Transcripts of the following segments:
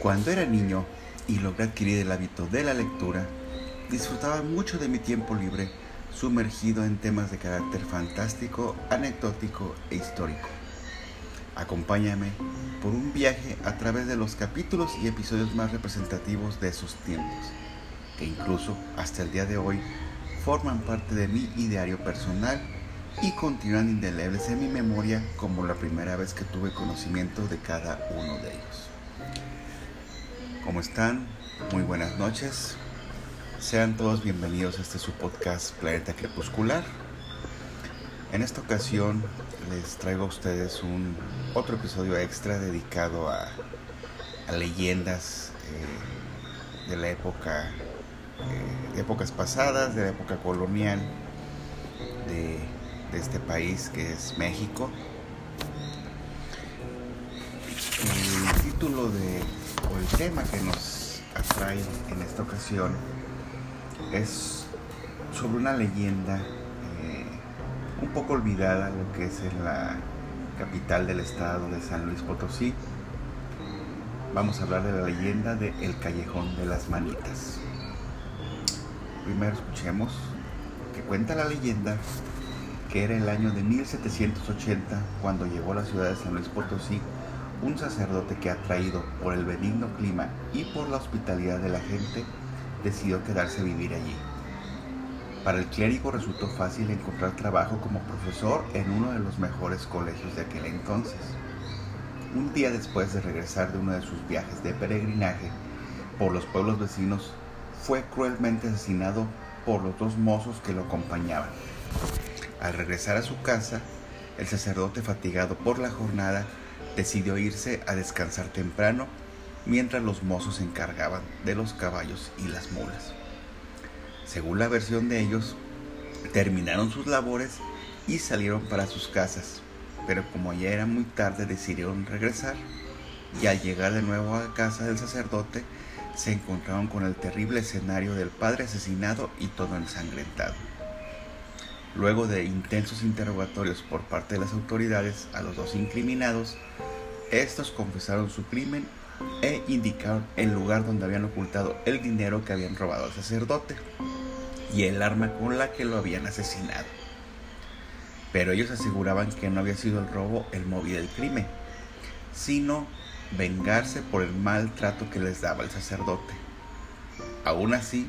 Cuando era niño y logré adquirir el hábito de la lectura, disfrutaba mucho de mi tiempo libre sumergido en temas de carácter fantástico, anecdótico e histórico. Acompáñame por un viaje a través de los capítulos y episodios más representativos de esos tiempos, que incluso hasta el día de hoy forman parte de mi ideario personal y continúan indelebles en mi memoria como la primera vez que tuve conocimiento de cada uno de ellos. ¿Cómo están? Muy buenas noches. Sean todos bienvenidos a este su podcast Planeta Crepuscular. En esta ocasión les traigo a ustedes un otro episodio extra dedicado a, leyendas eh, de la época, eh, de épocas pasadas, de la época colonial de, de este país que es México. El título de el tema que nos atrae en esta ocasión es sobre una leyenda eh, un poco olvidada, lo que es en la capital del estado de San Luis Potosí. Vamos a hablar de la leyenda de El Callejón de las Manitas. Primero escuchemos que cuenta la leyenda que era el año de 1780 cuando llegó la ciudad de San Luis Potosí un sacerdote que atraído por el benigno clima y por la hospitalidad de la gente decidió quedarse a vivir allí. Para el clérigo resultó fácil encontrar trabajo como profesor en uno de los mejores colegios de aquel entonces. Un día después de regresar de uno de sus viajes de peregrinaje por los pueblos vecinos, fue cruelmente asesinado por los dos mozos que lo acompañaban. Al regresar a su casa, el sacerdote fatigado por la jornada decidió irse a descansar temprano mientras los mozos se encargaban de los caballos y las mulas. Según la versión de ellos, terminaron sus labores y salieron para sus casas, pero como ya era muy tarde decidieron regresar y al llegar de nuevo a casa del sacerdote se encontraron con el terrible escenario del padre asesinado y todo ensangrentado. Luego de intensos interrogatorios por parte de las autoridades a los dos incriminados, estos confesaron su crimen e indicaron el lugar donde habían ocultado el dinero que habían robado al sacerdote y el arma con la que lo habían asesinado. Pero ellos aseguraban que no había sido el robo el móvil del crimen, sino vengarse por el maltrato que les daba el sacerdote. Aún así,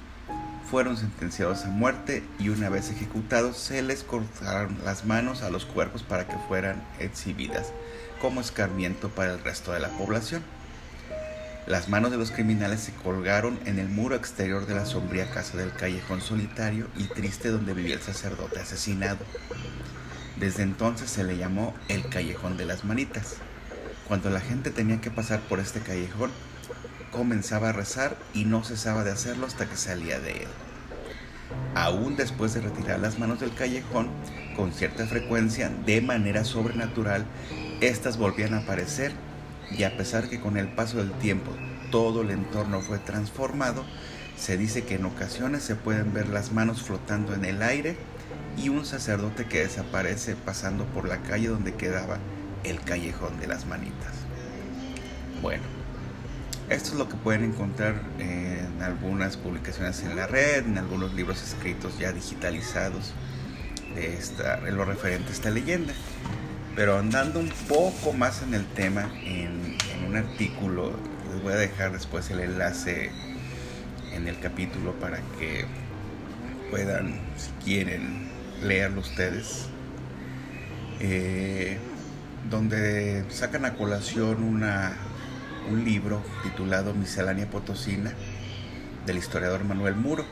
fueron sentenciados a muerte y una vez ejecutados se les cortaron las manos a los cuerpos para que fueran exhibidas como escarmiento para el resto de la población. Las manos de los criminales se colgaron en el muro exterior de la sombría casa del callejón solitario y triste donde vivía el sacerdote asesinado. Desde entonces se le llamó el callejón de las manitas. Cuando la gente tenía que pasar por este callejón, comenzaba a rezar y no cesaba de hacerlo hasta que salía de él. Aún después de retirar las manos del callejón, con cierta frecuencia, de manera sobrenatural, éstas volvían a aparecer y a pesar que con el paso del tiempo todo el entorno fue transformado, se dice que en ocasiones se pueden ver las manos flotando en el aire y un sacerdote que desaparece pasando por la calle donde quedaba el callejón de las manitas. Bueno, esto es lo que pueden encontrar en algunas publicaciones en la red, en algunos libros escritos ya digitalizados de esta, en lo referente a esta leyenda. Pero andando un poco más en el tema, en, un artículo, les voy a dejar después el enlace en el capítulo para que puedan, si quieren, leerlo ustedes. Eh, donde sacan a colación una, un libro titulado Miscelánea Potosina del historiador Manuel Muro,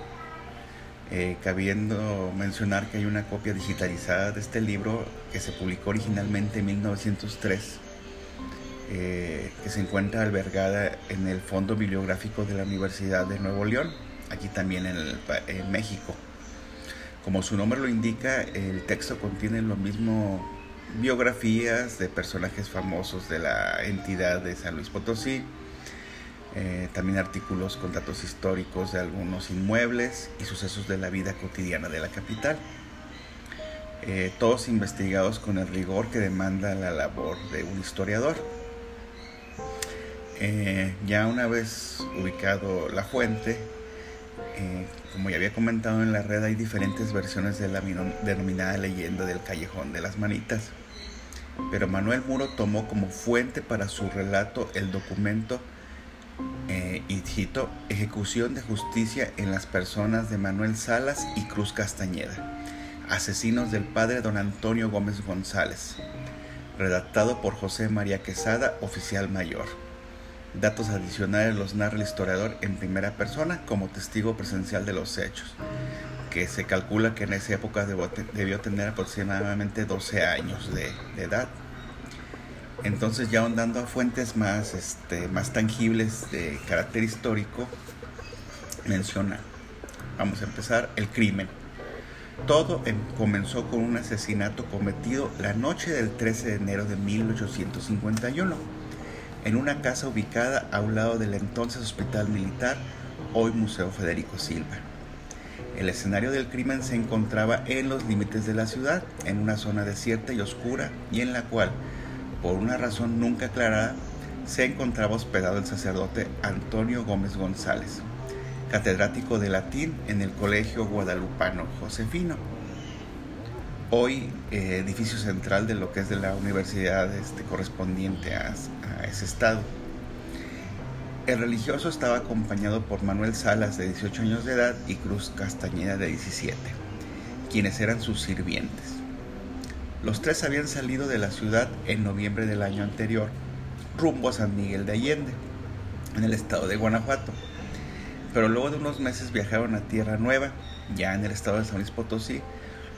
eh, cabiendo mencionar que hay una copia digitalizada de este libro que se publicó originalmente en 1903, eh, que se encuentra albergada en el Fondo Bibliográfico de la Universidad de Nuevo León, aquí también en, en México. Como su nombre lo indica, el texto contiene lo mismo biografías de personajes famosos de la entidad de San Luis Potosí, eh, también artículos con datos históricos de algunos inmuebles y sucesos de la vida cotidiana de la capital, eh, todos investigados con el rigor que demanda la labor de un historiador. Eh, ya una vez ubicado la fuente, eh, como ya había comentado en la red, hay diferentes versiones de la denominada leyenda del Callejón de las Manitas. Pero Manuel Muro tomó como fuente para su relato el documento eh, y Ejecución de justicia en las personas de Manuel Salas y Cruz Castañeda, asesinos del padre don Antonio Gómez González, redactado por José María Quesada, oficial mayor. Datos adicionales los narra el historiador en primera persona como testigo presencial de los hechos, que se calcula que en esa época debió tener aproximadamente 12 años de, edad. Entonces ya ahondando a fuentes más, este, más tangibles de carácter histórico, menciona, vamos a empezar, el crimen. Todo em, comenzó con un asesinato cometido la noche del 13 de enero de 1851 en una casa ubicada a un lado del entonces Hospital Militar, hoy Museo Federico Silva. El escenario del crimen se encontraba en los límites de la ciudad, en una zona desierta y oscura, y en la cual, por una razón nunca aclarada, se encontraba hospedado el sacerdote Antonio Gómez González, catedrático de latín en el Colegio Guadalupano Josefino, hoy eh, edificio central de lo que es de la universidad este, correspondiente a, ese estado. El religioso estaba acompañado por Manuel Salas, de 18 años de edad, y Cruz Castañeda, de 17, quienes eran sus sirvientes. Los tres habían salido de la ciudad en noviembre del año anterior, rumbo a San Miguel de Allende, en el estado de Guanajuato. Pero luego de unos meses viajaron a Tierra Nueva, ya en el estado de San Luis Potosí,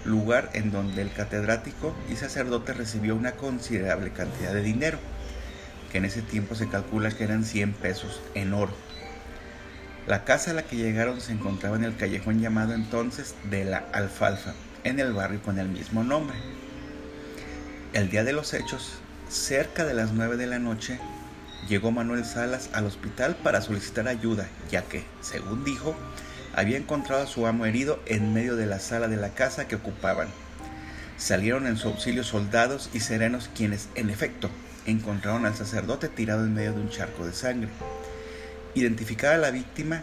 lugar en donde el catedrático y sacerdote recibió una considerable cantidad de dinero que en ese tiempo se calcula que eran 100 pesos en oro. La casa a la que llegaron se encontraba en el callejón llamado entonces de la Alfalfa, en el barrio con el mismo nombre. El día de los hechos, cerca de las 9 de la noche, llegó Manuel Salas al hospital para solicitar ayuda, ya que, según dijo, había encontrado a su amo herido en medio de la sala de la casa que ocupaban. Salieron en su auxilio soldados y serenos quienes, en efecto, encontraron al sacerdote tirado en medio de un charco de sangre. Identificada la víctima,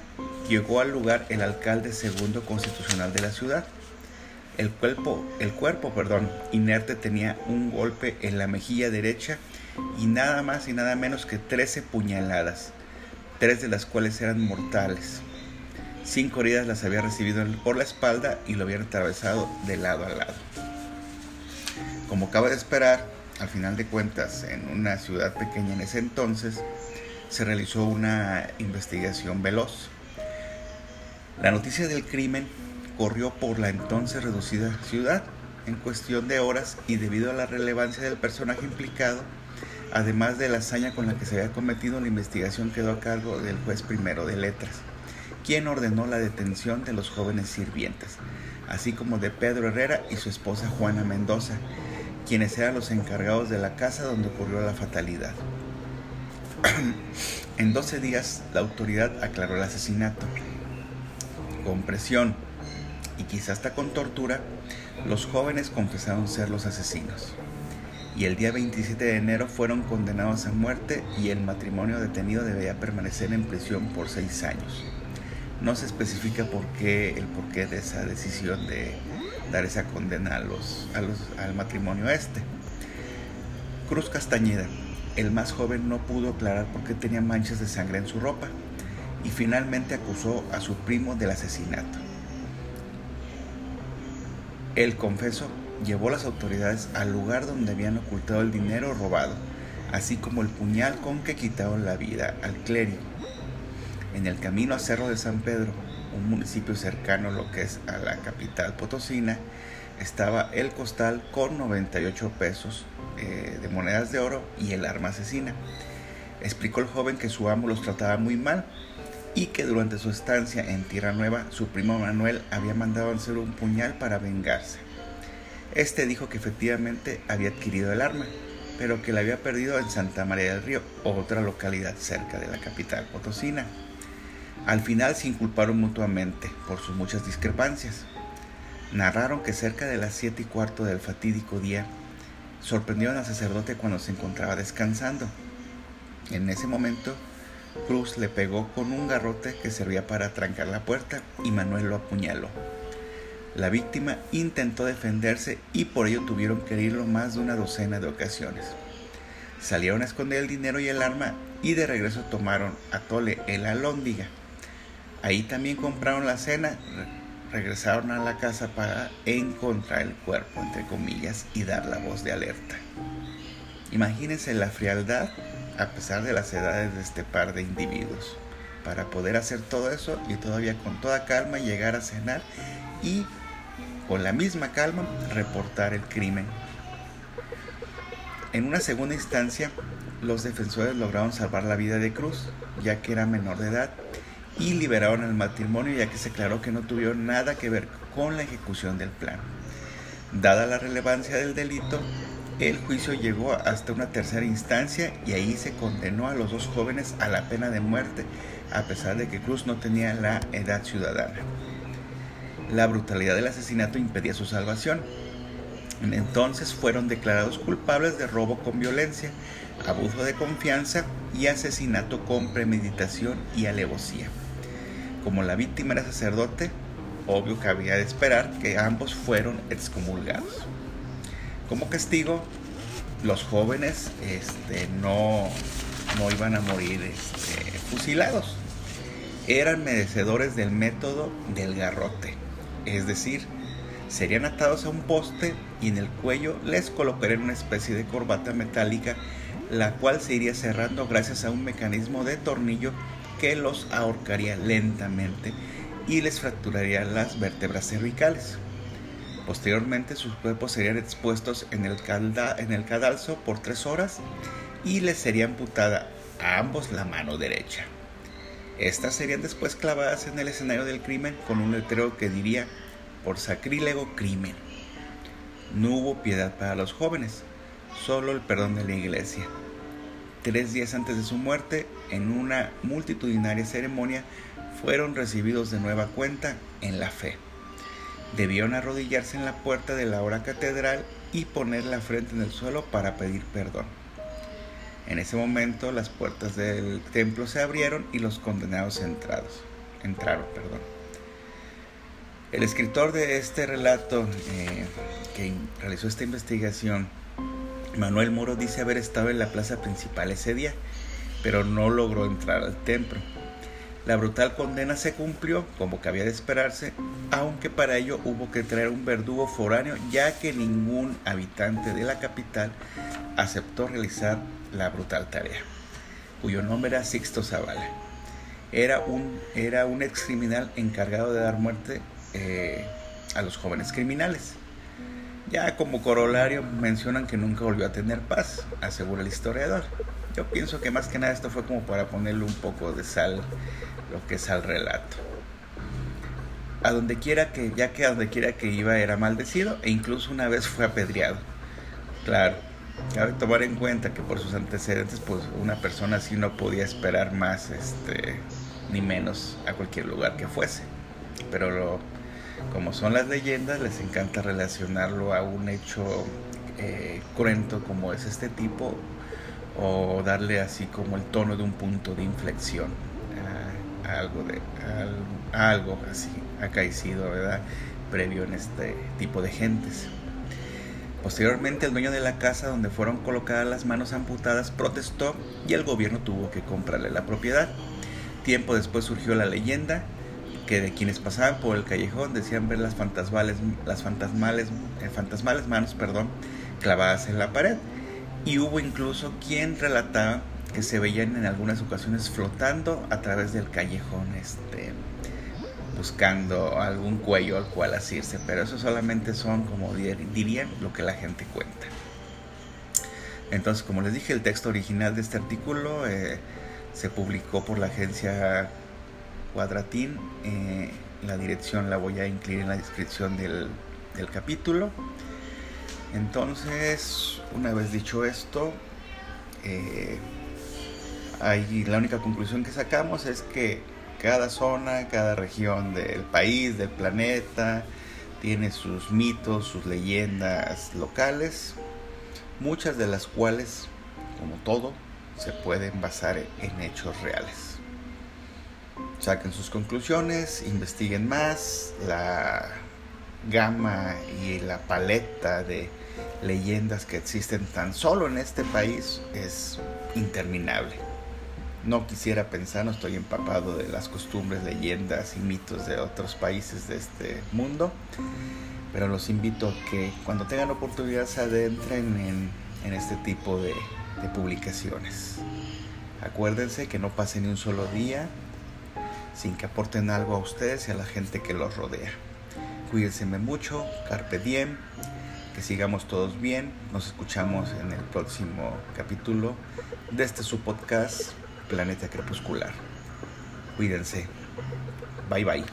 llegó al lugar el alcalde segundo constitucional de la ciudad. El cuerpo, el cuerpo perdón, inerte tenía un golpe en la mejilla derecha y nada más y nada menos que 13 puñaladas, tres de las cuales eran mortales. Cinco heridas las había recibido por la espalda y lo habían atravesado de lado a lado. Como acaba de esperar, al final de cuentas, en una ciudad pequeña en ese entonces, se realizó una investigación veloz. La noticia del crimen corrió por la entonces reducida ciudad en cuestión de horas y debido a la relevancia del personaje implicado, además de la hazaña con la que se había cometido, la investigación quedó a cargo del juez primero de letras, quien ordenó la detención de los jóvenes sirvientes, así como de Pedro Herrera y su esposa Juana Mendoza, quienes eran los encargados de la casa donde ocurrió la fatalidad. en 12 días, la autoridad aclaró el asesinato. Con presión y quizás hasta con tortura, los jóvenes confesaron ser los asesinos. Y el día 27 de enero fueron condenados a muerte y el matrimonio detenido debía permanecer en prisión por seis años. No se especifica por qué, el porqué de esa decisión de dar esa condena a los, al matrimonio este. Cruz Castañeda, el más joven, no pudo aclarar por qué tenía manchas de sangre en su ropa y finalmente acusó a su primo del asesinato. El confeso llevó a las autoridades al lugar donde habían ocultado el dinero robado, así como el puñal con que quitaron la vida al clérigo. En el camino a Cerro de San Pedro, un municipio cercano a lo que es a la capital potosina, estaba el costal con 98 pesos eh, de monedas de oro y el arma asesina. Explicó el joven que su amo los trataba muy mal y que durante su estancia en Tierra Nueva su primo Manuel había mandado hacer un puñal para vengarse. Este dijo que efectivamente había adquirido el arma, pero que la había perdido en Santa María del Río, otra localidad cerca de la capital potosina. Al final se inculparon mutuamente por sus muchas discrepancias. Narraron que cerca de las siete y cuarto del fatídico día sorprendieron al sacerdote cuando se encontraba descansando. En ese momento Cruz le pegó con un garrote que servía para trancar la puerta y Manuel lo apuñaló. La víctima intentó defenderse y por ello tuvieron que herirlo más de una docena de ocasiones. Salieron a esconder el dinero y el arma y de regreso tomaron a Tole el alóndiga. Ahí también compraron la cena, regresaron a la casa para encontrar el cuerpo, entre comillas, y dar la voz de alerta. Imagínense la frialdad a pesar de las edades de este par de individuos, para poder hacer todo eso y todavía con toda calma llegar a cenar y con la misma calma reportar el crimen. En una segunda instancia, los defensores lograron salvar la vida de Cruz, ya que era menor de edad, y liberaron al matrimonio ya que se aclaró que no tuvieron nada que ver con la ejecución del plan. Dada la relevancia del delito, el juicio llegó hasta una tercera instancia y ahí se condenó a los dos jóvenes a la pena de muerte, a pesar de que Cruz no tenía la edad ciudadana. La brutalidad del asesinato impedía su salvación. Entonces fueron declarados culpables de robo con violencia, abuso de confianza y asesinato con premeditación y alevosía. Como la víctima era sacerdote, obvio que había de esperar que ambos fueron excomulgados. Como castigo, los jóvenes este, no, no iban a morir este, fusilados. Eran merecedores del método del garrote. Es decir, serían atados a un poste y en el cuello les colocarían una especie de corbata metálica, la cual se iría cerrando gracias a un mecanismo de tornillo que los ahorcaría lentamente y les fracturaría las vértebras cervicales. Posteriormente sus cuerpos serían expuestos en el, el cadalso por tres horas y les sería amputada a ambos la mano derecha. Estas serían después clavadas en el escenario del crimen con un letrero que diría por sacrílego crimen. No hubo piedad para los jóvenes, solo el perdón de la iglesia. Tres días antes de su muerte, en una multitudinaria ceremonia, fueron recibidos de nueva cuenta en la fe debieron arrodillarse en la puerta de la hora catedral y poner la frente en el suelo para pedir perdón. En ese momento las puertas del templo se abrieron y los condenados entrados, entraron. Perdón. El escritor de este relato eh, que realizó esta investigación, Manuel Moro, dice haber estado en la plaza principal ese día, pero no logró entrar al templo. La brutal condena se cumplió como cabía de esperarse, aunque para ello hubo que traer un verdugo foráneo ya que ningún habitante de la capital aceptó realizar la brutal tarea, cuyo nombre era Sixto Zavala. Era un, era un ex criminal encargado de dar muerte eh, a los jóvenes criminales. Ya como corolario mencionan que nunca volvió a tener paz, asegura el historiador. Yo pienso que más que nada esto fue como para ponerle un poco de sal lo que es al relato. A donde quiera que, ya que a donde quiera que iba era maldecido e incluso una vez fue apedreado. Claro, cabe tomar en cuenta que por sus antecedentes, pues una persona así no podía esperar más, este, ni menos a cualquier lugar que fuese. Pero lo, como son las leyendas, les encanta relacionarlo a un hecho eh, cruento como es este tipo o darle así como el tono de un punto de inflexión algo de algo así acaecido, ¿verdad? Previo en este tipo de gentes. Posteriormente, el dueño de la casa donde fueron colocadas las manos amputadas protestó y el gobierno tuvo que comprarle la propiedad. Tiempo después surgió la leyenda que de quienes pasaban por el callejón decían ver las fantasmales, las fantasmales, eh, fantasmales manos, perdón, clavadas en la pared. Y hubo incluso quien relataba que se veían en algunas ocasiones flotando a través del callejón, este, buscando algún cuello al cual asirse, pero eso solamente son, como dirían, lo que la gente cuenta. Entonces, como les dije, el texto original de este artículo eh, se publicó por la agencia Cuadratín. Eh, la dirección la voy a incluir en la descripción del, del capítulo. Entonces, una vez dicho esto, eh, la única conclusión que sacamos es que cada zona, cada región del país, del planeta, tiene sus mitos, sus leyendas locales, muchas de las cuales, como todo, se pueden basar en hechos reales. Saquen sus conclusiones, investiguen más, la gama y la paleta de leyendas que existen tan solo en este país es interminable. No quisiera pensar, no estoy empapado de las costumbres, leyendas y mitos de otros países de este mundo, pero los invito a que cuando tengan oportunidad se adentren en, este tipo de, de publicaciones. Acuérdense que no pase ni un solo día sin que aporten algo a ustedes y a la gente que los rodea. Cuídense mucho, carpe diem, que sigamos todos bien. Nos escuchamos en el próximo capítulo de este su podcast Planeta Crepuscular. Cuídense. Bye bye.